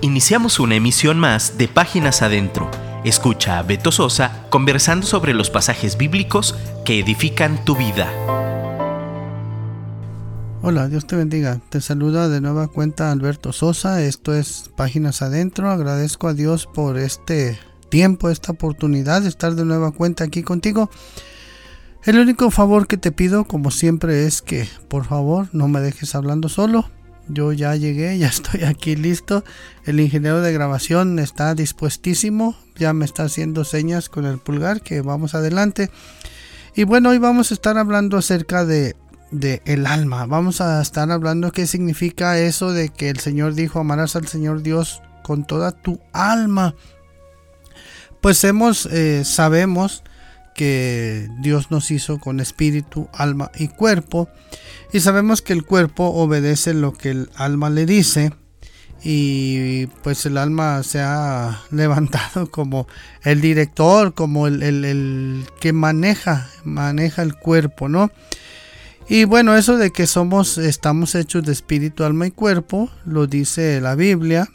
Iniciamos una emisión más de Páginas Adentro. Escucha a Beto Sosa conversando sobre los pasajes bíblicos que edifican tu vida. Hola, Dios te bendiga. Te saluda de nueva cuenta Alberto Sosa. Esto es Páginas Adentro. Agradezco a Dios por este tiempo, esta oportunidad de estar de nueva cuenta aquí contigo. El único favor que te pido, como siempre, es que por favor no me dejes hablando solo yo ya llegué, ya estoy aquí listo. El ingeniero de grabación está dispuestísimo, ya me está haciendo señas con el pulgar que vamos adelante. Y bueno, hoy vamos a estar hablando acerca de, el alma. Vamos a estar hablando qué significa eso de que el Señor dijo amarás al Señor Dios con toda tu alma. Pues hemos, eh, sabemos que Dios nos hizo con espíritu, alma y cuerpo. Y sabemos que el cuerpo obedece lo que el alma le dice. Y pues el alma se ha levantado como el director, como el, que maneja, maneja el cuerpo, ¿no? Y bueno, eso de que somos, estamos hechos de espíritu, alma y cuerpo, lo dice la Biblia.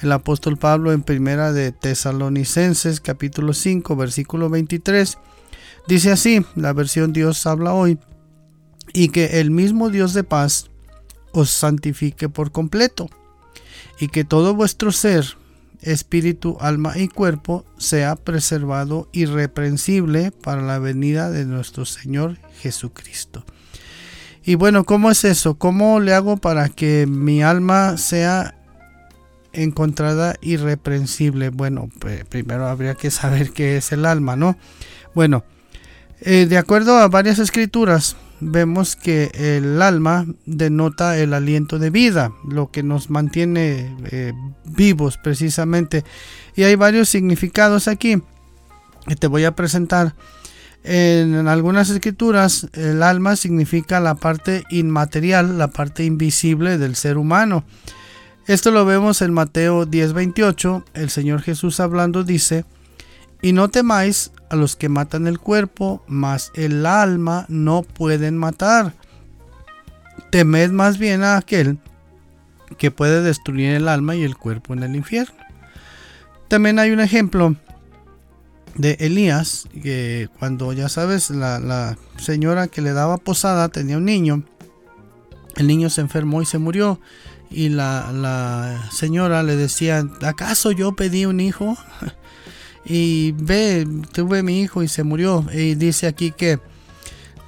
El apóstol Pablo en primera de Tesalonicenses capítulo 5 versículo 23 Dice así, la versión Dios habla hoy, y que el mismo Dios de paz os santifique por completo, y que todo vuestro ser, espíritu, alma y cuerpo sea preservado irreprensible para la venida de nuestro Señor Jesucristo. Y bueno, ¿cómo es eso? ¿Cómo le hago para que mi alma sea encontrada irreprensible? Bueno, primero habría que saber qué es el alma, ¿no? Bueno, eh, de acuerdo a varias escrituras, vemos que el alma denota el aliento de vida, lo que nos mantiene eh, vivos precisamente. Y hay varios significados aquí que te voy a presentar. En algunas escrituras, el alma significa la parte inmaterial, la parte invisible del ser humano. Esto lo vemos en Mateo 10:28. El Señor Jesús hablando dice, y no temáis a los que matan el cuerpo, mas el alma no pueden matar. Temed más bien a aquel que puede destruir el alma y el cuerpo en el infierno. También hay un ejemplo de Elías, que cuando ya sabes, la, señora que le daba posada tenía un niño, el niño se enfermó y se murió. Y la, la señora le decía, ¿acaso yo pedí un hijo? y ve, tuve mi hijo y se murió. Y dice aquí que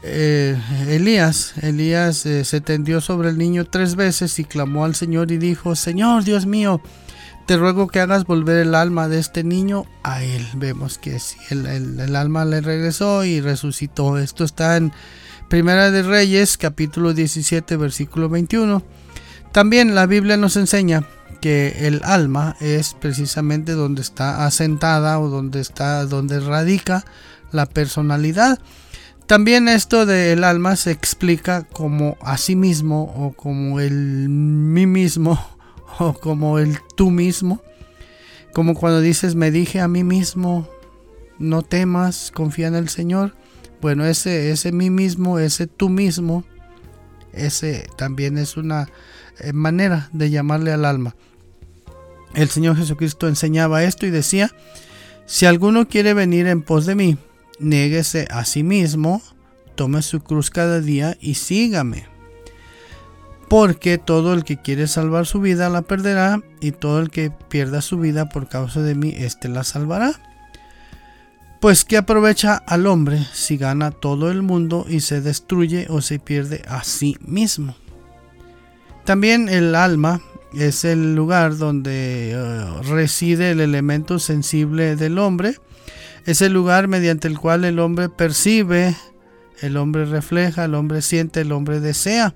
eh, Elías, Elías eh, se tendió sobre el niño tres veces y clamó al Señor y dijo, Señor Dios mío, te ruego que hagas volver el alma de este niño a él. Vemos que sí, el, el alma le regresó y resucitó. Esto está en Primera de Reyes, capítulo 17, versículo 21. También la Biblia nos enseña que el alma es precisamente donde está asentada o donde está donde radica la personalidad. También esto del alma se explica como a sí mismo o como el mí mismo o como el tú mismo. Como cuando dices me dije a mí mismo no temas, confía en el Señor. Bueno, ese ese mí mismo, ese tú mismo, ese también es una manera de llamarle al alma. El Señor Jesucristo enseñaba esto y decía, si alguno quiere venir en pos de mí, néguese a sí mismo, tome su cruz cada día y sígame. Porque todo el que quiere salvar su vida la perderá, y todo el que pierda su vida por causa de mí, éste la salvará. Pues ¿qué aprovecha al hombre si gana todo el mundo y se destruye o se pierde a sí mismo? También el alma es el lugar donde eh, reside el elemento sensible del hombre. Es el lugar mediante el cual el hombre percibe, el hombre refleja, el hombre siente, el hombre desea.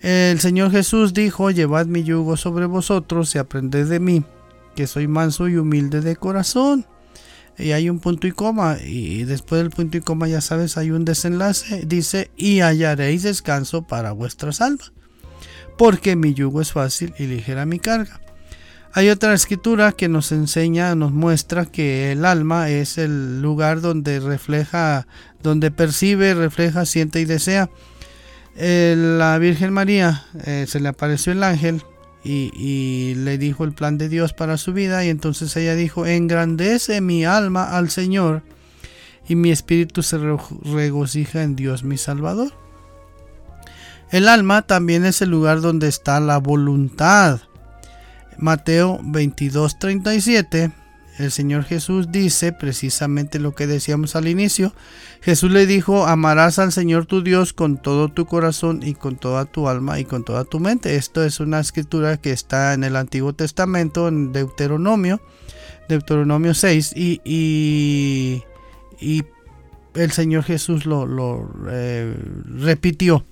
El Señor Jesús dijo, llevad mi yugo sobre vosotros y aprended de mí, que soy manso y humilde de corazón. Y hay un punto y coma, y después del punto y coma ya sabes, hay un desenlace, dice, y hallaréis descanso para vuestras almas porque mi yugo es fácil y ligera mi carga. Hay otra escritura que nos enseña, nos muestra que el alma es el lugar donde refleja, donde percibe, refleja, siente y desea. Eh, la Virgen María eh, se le apareció el ángel y, le dijo el plan de Dios para su vida y entonces ella dijo, engrandece mi alma al Señor y mi espíritu se regocija en Dios mi Salvador. El alma también es el lugar donde está la voluntad. Mateo 22:37 el Señor Jesús dice precisamente lo que decíamos al inicio. Jesús le dijo, amarás al Señor tu Dios con todo tu corazón y con toda tu alma y con toda tu mente. Esto es una escritura que está en el Antiguo Testamento, en Deuteronomio, Deuteronomio 6, y, y, el Señor Jesús lo, eh, repitió.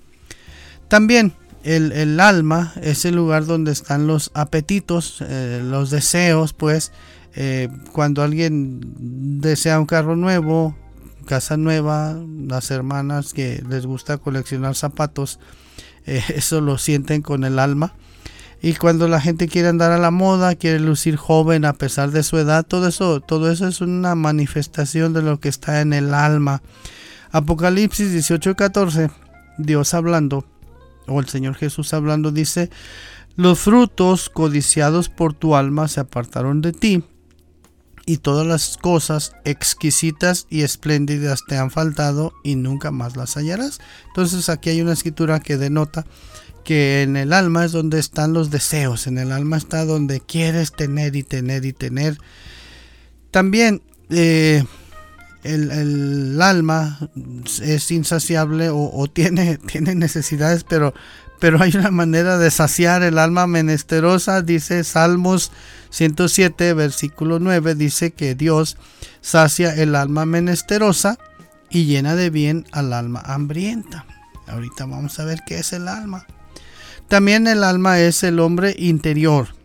También el, alma es el lugar donde están los apetitos, eh, los deseos, pues, eh, cuando alguien desea un carro nuevo, casa nueva, las hermanas que les gusta coleccionar zapatos, eh, eso lo sienten con el alma. Y cuando la gente quiere andar a la moda, quiere lucir joven a pesar de su edad, todo eso, todo eso es una manifestación de lo que está en el alma. Apocalipsis 18:14, Dios hablando, o el Señor Jesús hablando, dice, los frutos codiciados por tu alma se apartaron de ti y todas las cosas exquisitas y espléndidas te han faltado y nunca más las hallarás. Entonces aquí hay una escritura que denota que en el alma es donde están los deseos, en el alma está donde quieres tener y tener y tener. También eh, el, alma es insaciable o, tiene, tiene necesidades, pero, pero hay una manera de saciar el alma menesterosa, dice Salmos 107, versículo 9, dice que Dios sacia el alma menesterosa y llena de bien al alma hambrienta. Ahorita vamos a ver qué es el alma. También el alma es el hombre interior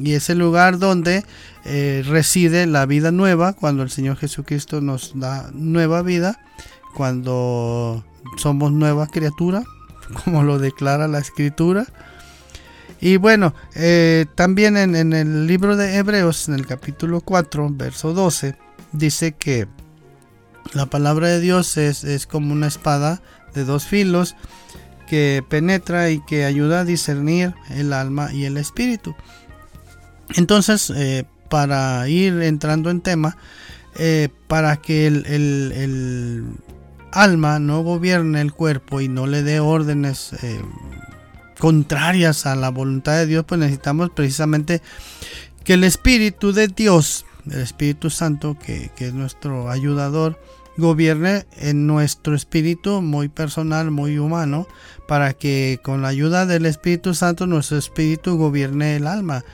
y es el lugar donde eh, reside la vida nueva cuando el Señor Jesucristo nos da nueva vida, cuando somos nueva criatura, como lo declara la escritura. Y bueno, eh, también en, el libro de Hebreos, en el capítulo 4, verso 12, dice que la palabra de Dios es, es como una espada de dos filos que penetra y que ayuda a discernir el alma y el espíritu. Entonces, eh, para ir entrando en tema, eh, para que el, alma no gobierne el cuerpo y no le dé órdenes contrarias a la voluntad de Dios, pues necesitamos precisamente que el Espíritu de Dios, el Espíritu Santo, que, es nuestro ayudador, gobierne en nuestro espíritu muy personal, muy humano, para que con la ayuda del Espíritu Santo nuestro espíritu gobierne el alma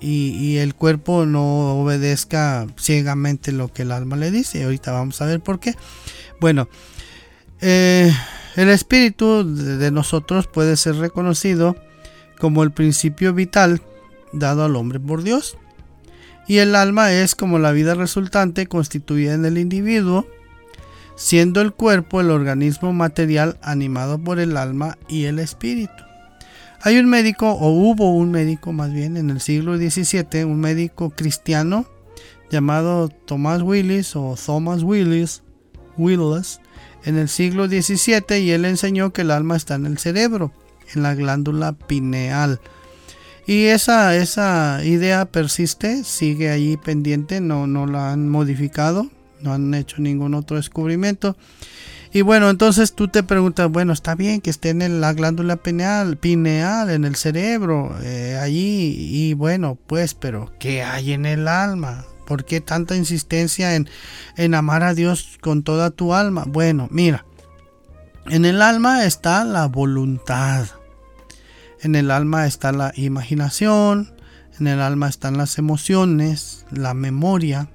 y, el cuerpo no obedezca ciegamente lo que el alma le dice. Ahorita vamos a ver por qué. Bueno, eh, el espíritu de nosotros puede ser reconocido como el principio vital dado al hombre por Dios. Y el alma es como la vida resultante constituida en el individuo, siendo el cuerpo el organismo material animado por el alma y el espíritu. Hay un médico, o hubo un médico más bien en el siglo XVII, un médico cristiano llamado Thomas Willis o Thomas Willis, Willis en el siglo XVII y él enseñó que el alma está en el cerebro, en la glándula pineal. Y esa, esa idea persiste, sigue ahí pendiente, no, no la han modificado, no han hecho ningún otro descubrimiento. Y bueno, entonces tú te preguntas, bueno, está bien que esté en la glándula pineal, pineal en el cerebro, eh, allí, y bueno, pues, pero ¿qué hay en el alma? ¿Por qué tanta insistencia en, amar a Dios con toda tu alma? Bueno, mira, en el alma está la voluntad. En el alma está la imaginación, en el alma están las emociones, la memoria,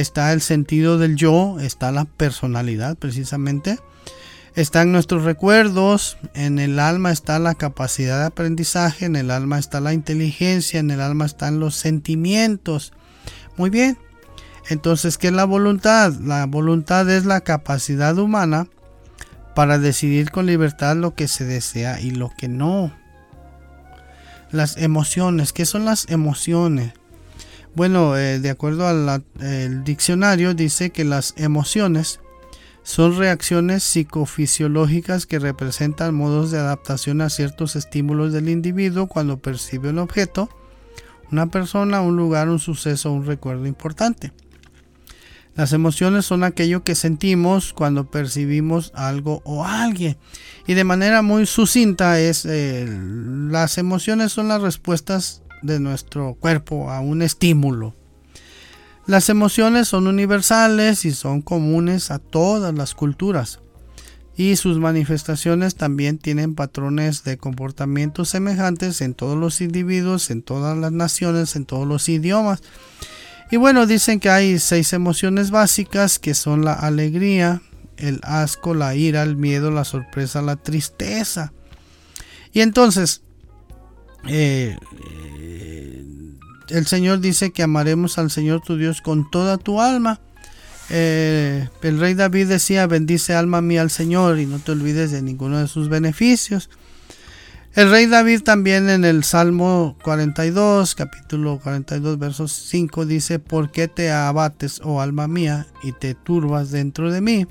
está el sentido del yo, está la personalidad precisamente, están nuestros recuerdos, en el alma está la capacidad de aprendizaje, en el alma está la inteligencia, en el alma están los sentimientos, muy bien. Entonces, ¿qué es la voluntad? La voluntad es la capacidad humana para decidir con libertad lo que se desea y lo que no. Las emociones, ¿qué son las emociones? Bueno, eh, de acuerdo al diccionario dice que las emociones son reacciones psicofisiológicas que representan modos de adaptación a ciertos estímulos del individuo cuando percibe un objeto, una persona, un lugar, un suceso, un recuerdo importante. Las emociones son aquello que sentimos cuando percibimos algo o alguien. Y de manera muy sucinta es, eh, las emociones son las respuestas de nuestro cuerpo a un estímulo. Las emociones son universales y son comunes a todas las culturas. Y sus manifestaciones también tienen patrones de comportamiento semejantes en todos los individuos, en todas las naciones, en todos los idiomas. Y bueno, dicen que hay seis emociones básicas que son la alegría, el asco, la ira, el miedo, la sorpresa, la tristeza. Y entonces, eh, el Señor dice que amaremos al Señor tu Dios con toda tu alma. Eh, el rey David decía, bendice alma mía al Señor y no te olvides de ninguno de sus beneficios. El rey David también en el Salmo 42, capítulo 42, versos 5 dice, ¿por qué te abates, oh alma mía, y te turbas dentro de mí?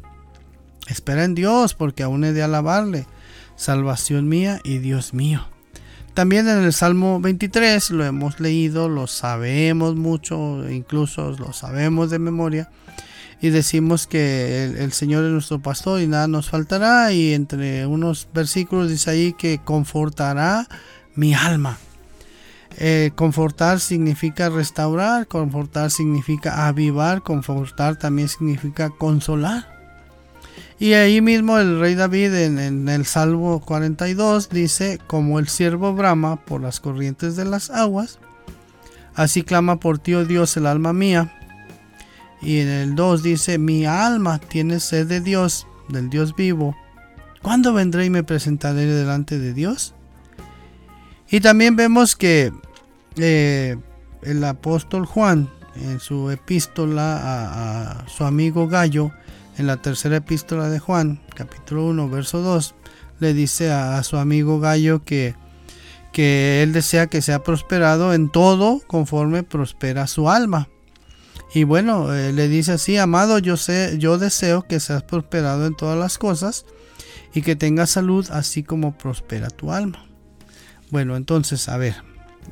Espera en Dios, porque aún he de alabarle, salvación mía y Dios mío. También en el Salmo 23 lo hemos leído, lo sabemos mucho, incluso lo sabemos de memoria y decimos que el, Señor es nuestro pastor y nada nos faltará y entre unos versículos dice ahí que confortará mi alma. Eh, confortar significa restaurar, confortar significa avivar, confortar también significa consolar. Y ahí mismo el rey David en, el Salmo 42 dice, como el siervo brama por las corrientes de las aguas, así clama por ti, oh Dios, el alma mía. Y en el 2 dice, mi alma tiene sed de Dios, del Dios vivo. ¿Cuándo vendré y me presentaré delante de Dios? Y también vemos que eh, el apóstol Juan, en su epístola a, su amigo Gallo, en la tercera epístola de Juan, capítulo 1, verso 2, le dice a, su amigo Gallo que, que él desea que sea prosperado en todo conforme prospera su alma. Y bueno, eh, le dice así, amado, yo sé, yo deseo que seas prosperado en todas las cosas y que tengas salud así como prospera tu alma. Bueno, entonces, a ver,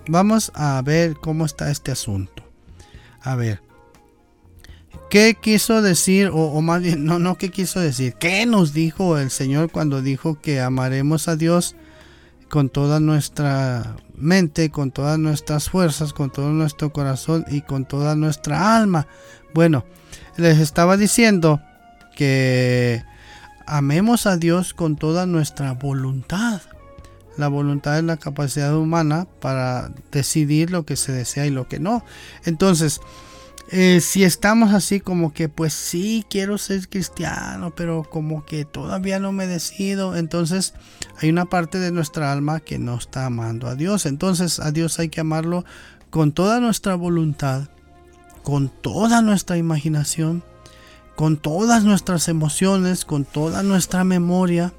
vamos a ver cómo está este asunto. A ver, ¿qué quiso decir, o, más bien, no, no, qué quiso decir? ¿Qué nos dijo el Señor cuando dijo que amaremos a Dios con toda nuestra mente, con todas nuestras fuerzas, con todo nuestro corazón y con toda nuestra alma. Bueno, les estaba diciendo que amemos a Dios con toda nuestra voluntad. La voluntad es la capacidad humana para decidir lo que se desea y lo que no. Entonces, eh, si estamos así como que pues sí quiero ser cristiano pero como que todavía no me decido entonces hay una parte de nuestra alma que no está amando a Dios. Entonces a Dios hay que amarlo con toda nuestra voluntad con toda nuestra imaginación con todas nuestras emociones con toda nuestra memoria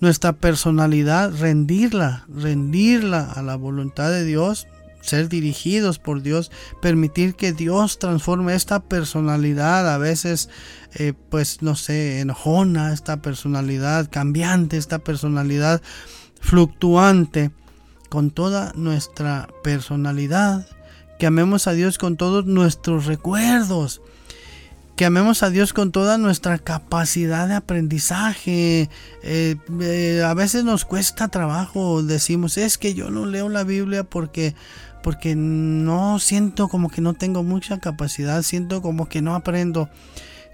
nuestra personalidad rendirla rendirla a la voluntad de Dios ser dirigidos por Dios, permitir que Dios transforme esta personalidad, a veces, eh, pues, no sé, enojona, esta personalidad cambiante, esta personalidad fluctuante, con toda nuestra personalidad, que amemos a Dios con todos nuestros recuerdos, que amemos a Dios con toda nuestra capacidad de aprendizaje. Eh, eh, a veces nos cuesta trabajo, decimos, es que yo no leo la Biblia porque porque no siento como que no tengo mucha capacidad, siento como que no aprendo.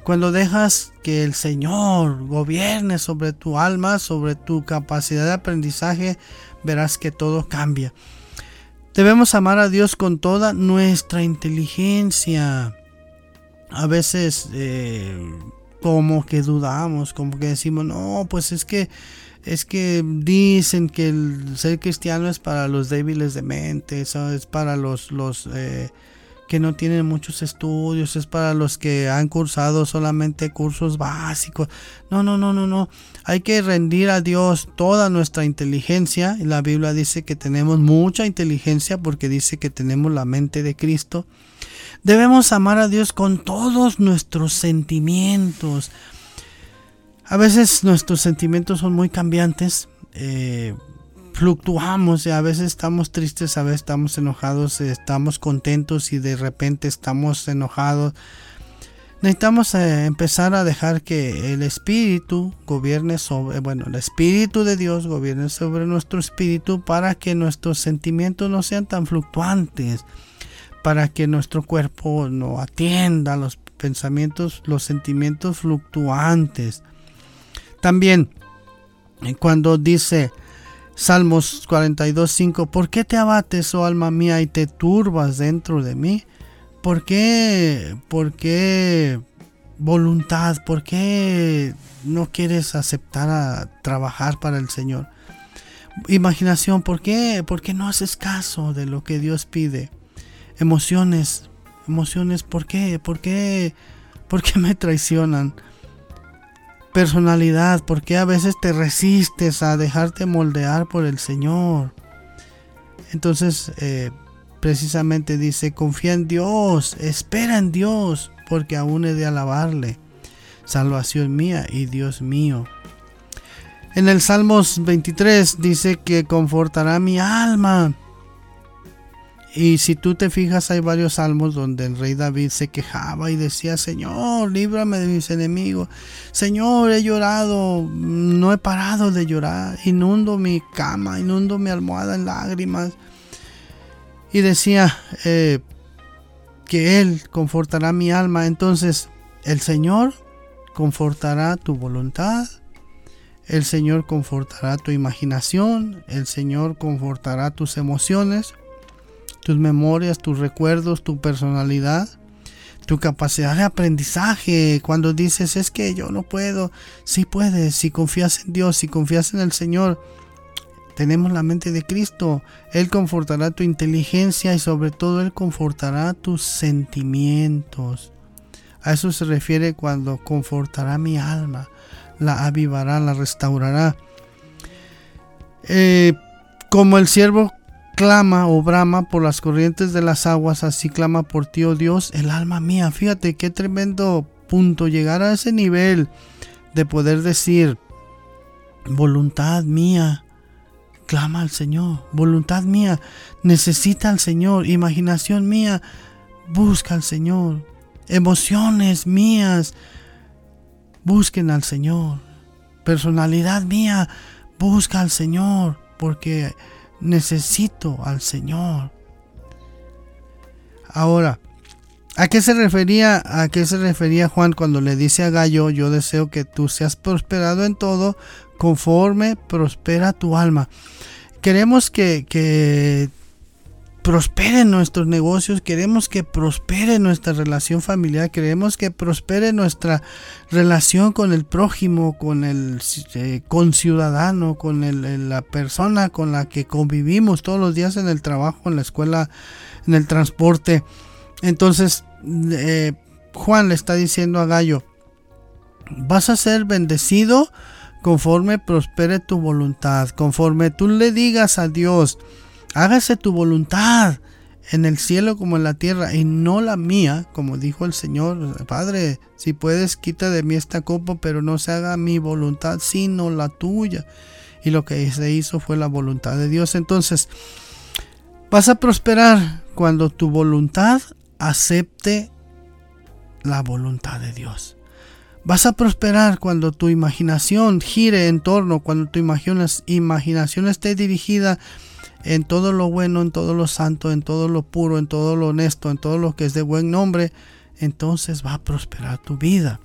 Cuando dejas que el Señor gobierne sobre tu alma, sobre tu capacidad de aprendizaje, verás que todo cambia. Debemos amar a Dios con toda nuestra inteligencia. A veces eh, como que dudamos, como que decimos, no, pues es que es que dicen que el ser cristiano es para los débiles de mente, eso es para los, los eh, que no tienen muchos estudios, es para los que han cursado solamente cursos básicos. No, no, no, no, no. Hay que rendir a Dios toda nuestra inteligencia. La Biblia dice que tenemos mucha inteligencia porque dice que tenemos la mente de Cristo. Debemos amar a Dios con todos nuestros sentimientos A veces nuestros sentimientos son muy cambiantes. Eh, fluctuamos a veces estamos tristes, a veces estamos enojados, estamos contentos y de repente estamos enojados. Necesitamos eh, empezar a dejar que el espíritu gobierne sobre, bueno, el espíritu de Dios gobierne sobre nuestro espíritu para que nuestros sentimientos no sean tan fluctuantes, para que nuestro cuerpo no atienda los pensamientos, los sentimientos fluctuantes. También, cuando dice, Salmos 42.5 ¿Por qué te abates, oh alma mía, y te turbas dentro de mí? ¿Por qué, por qué voluntad? ¿Por qué no quieres aceptar a trabajar para el Señor? Imaginación, ¿por qué, ¿por qué no haces caso de lo que Dios pide? Emociones, emociones, ¿por qué? ¿Por qué, por qué me traicionan? personalidad, porque a veces te resistes a dejarte moldear por el Señor. Entonces, eh, precisamente dice, confía en Dios, espera en Dios, porque aún he de alabarle. Salvación mía y Dios mío. En el Salmos 23 dice que confortará mi alma. Y si tú te fijas, hay varios salmos donde el rey David se quejaba y decía, Señor, líbrame de mis enemigos. Señor, he llorado, no he parado de llorar. Inundo mi cama, inundo mi almohada en lágrimas. Y decía eh, que Él confortará mi alma. Entonces, el Señor confortará tu voluntad. El Señor confortará tu imaginación. El Señor confortará tus emociones tus memorias, tus recuerdos, tu personalidad, tu capacidad de aprendizaje. Cuando dices, es que yo no puedo, sí puedes, si confías en Dios, si confías en el Señor. Tenemos la mente de Cristo. Él confortará tu inteligencia y sobre todo Él confortará tus sentimientos. A eso se refiere cuando confortará mi alma, la avivará, la restaurará. Eh, como el siervo clama o brama por las corrientes de las aguas, así clama por ti, oh Dios, el alma mía. Fíjate qué tremendo punto llegar a ese nivel de poder decir, voluntad mía, clama al Señor, voluntad mía, necesita al Señor, imaginación mía, busca al Señor, emociones mías, busquen al Señor, personalidad mía, busca al Señor, porque necesito al Señor. Ahora, ¿a qué se refería, a qué se refería Juan cuando le dice a Gallo, yo deseo que tú seas prosperado en todo, conforme prospera tu alma? Queremos que, que prosperen nuestros negocios, queremos que prospere nuestra relación familiar, queremos que prospere nuestra relación con el prójimo, con el eh, conciudadano, con la persona con la que convivimos todos los días en el trabajo, en la escuela, en el transporte. Entonces, eh, Juan le está diciendo a Gallo, vas a ser bendecido conforme prospere tu voluntad, conforme tú le digas a Dios, hágase tu voluntad en el cielo como en la tierra y no la mía, como dijo el Señor, Padre, si puedes quita de mí esta copa, pero no se haga mi voluntad sino la tuya. Y lo que se hizo fue la voluntad de Dios. Entonces, vas a prosperar cuando tu voluntad acepte la voluntad de Dios. Vas a prosperar cuando tu imaginación gire en torno, cuando tu imaginación esté dirigida en todo lo bueno, en todo lo santo, en todo lo puro, en todo lo honesto, en todo lo que es de buen nombre, entonces va a prosperar tu vida.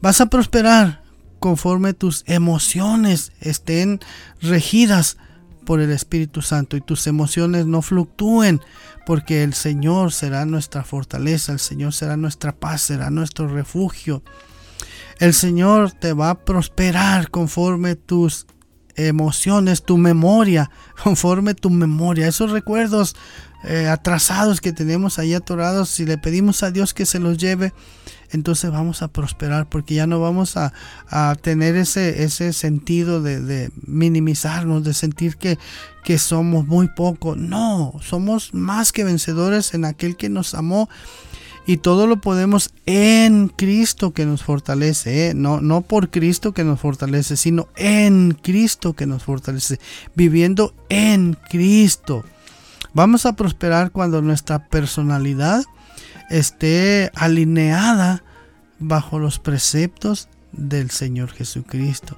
Vas a prosperar conforme tus emociones estén regidas por el Espíritu Santo y tus emociones no fluctúen, porque el Señor será nuestra fortaleza, el Señor será nuestra paz, será nuestro refugio. El Señor te va a prosperar conforme tus emociones, tu memoria, conforme tu memoria, esos recuerdos eh, atrasados que tenemos ahí atorados, si le pedimos a Dios que se los lleve, entonces vamos a prosperar porque ya no vamos a, tener ese, ese sentido de, minimizarnos, de sentir que, que somos muy poco. No, somos más que vencedores en aquel que nos amó Y todo lo podemos en Cristo que nos fortalece, ¿eh? no, no por Cristo que nos fortalece, sino en Cristo que nos fortalece, viviendo en Cristo. Vamos a prosperar cuando nuestra personalidad esté alineada bajo los preceptos del Señor Jesucristo.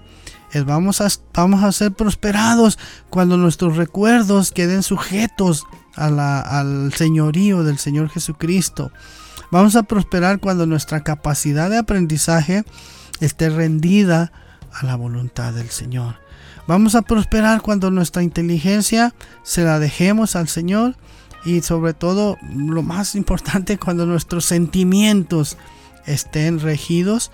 Vamos a, vamos a ser prosperados cuando nuestros recuerdos queden sujetos al señorío del Señor Jesucristo. Vamos a prosperar cuando nuestra capacidad de aprendizaje esté rendida a la voluntad del Señor. Vamos a prosperar cuando nuestra inteligencia se la dejemos al Señor y sobre todo lo más importante cuando nuestros sentimientos estén regidos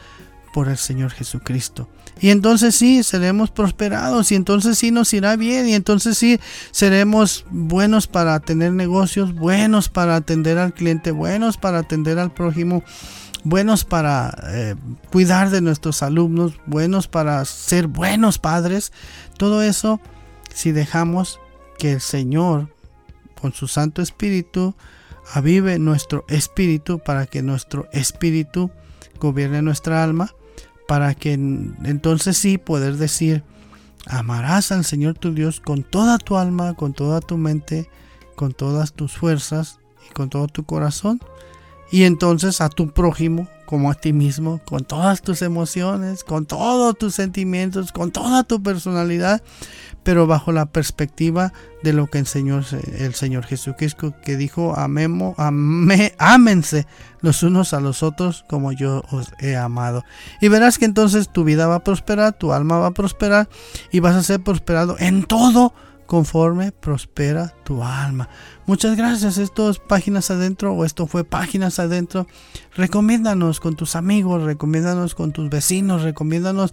por el Señor Jesucristo. Y entonces sí, seremos prosperados y entonces sí nos irá bien y entonces sí seremos buenos para tener negocios, buenos para atender al cliente, buenos para atender al prójimo, buenos para eh, cuidar de nuestros alumnos, buenos para ser buenos padres. Todo eso si dejamos que el Señor con su Santo Espíritu avive nuestro espíritu para que nuestro espíritu gobierne nuestra alma, para que entonces sí poder decir, amarás al Señor tu Dios con toda tu alma, con toda tu mente, con todas tus fuerzas y con todo tu corazón, y entonces a tu prójimo como a ti mismo, con todas tus emociones, con todos tus sentimientos, con toda tu personalidad, pero bajo la perspectiva de lo que enseñó el Señor Jesucristo, que dijo, amemo, amé, ámense los unos a los otros como yo os he amado. Y verás que entonces tu vida va a prosperar, tu alma va a prosperar y vas a ser prosperado en todo conforme prospera tu alma. Muchas gracias. Esto es Páginas Adentro o esto fue Páginas Adentro. Recomiéndanos con tus amigos, recomiéndanos con tus vecinos, recomiéndanos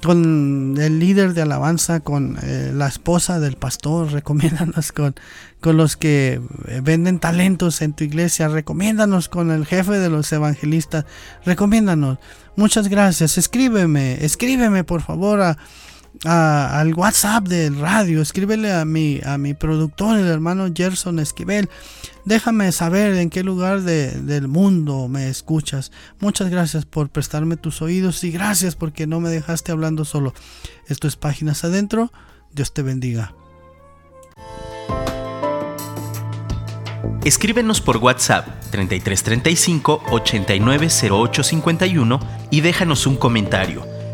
con el líder de alabanza, con eh, la esposa del pastor, recomiéndanos con, con los que eh, venden talentos en tu iglesia, recomiéndanos con el jefe de los evangelistas, recomiéndanos. Muchas gracias, escríbeme, escríbeme por favor a al WhatsApp del radio, escríbele a mi, a mi productor, el hermano Gerson Esquivel. Déjame saber en qué lugar del mundo me escuchas. Muchas gracias por prestarme tus oídos y gracias porque no me dejaste hablando solo. Esto es Páginas Adentro. Dios te bendiga. Escríbenos por WhatsApp 3335 890851 y déjanos un comentario.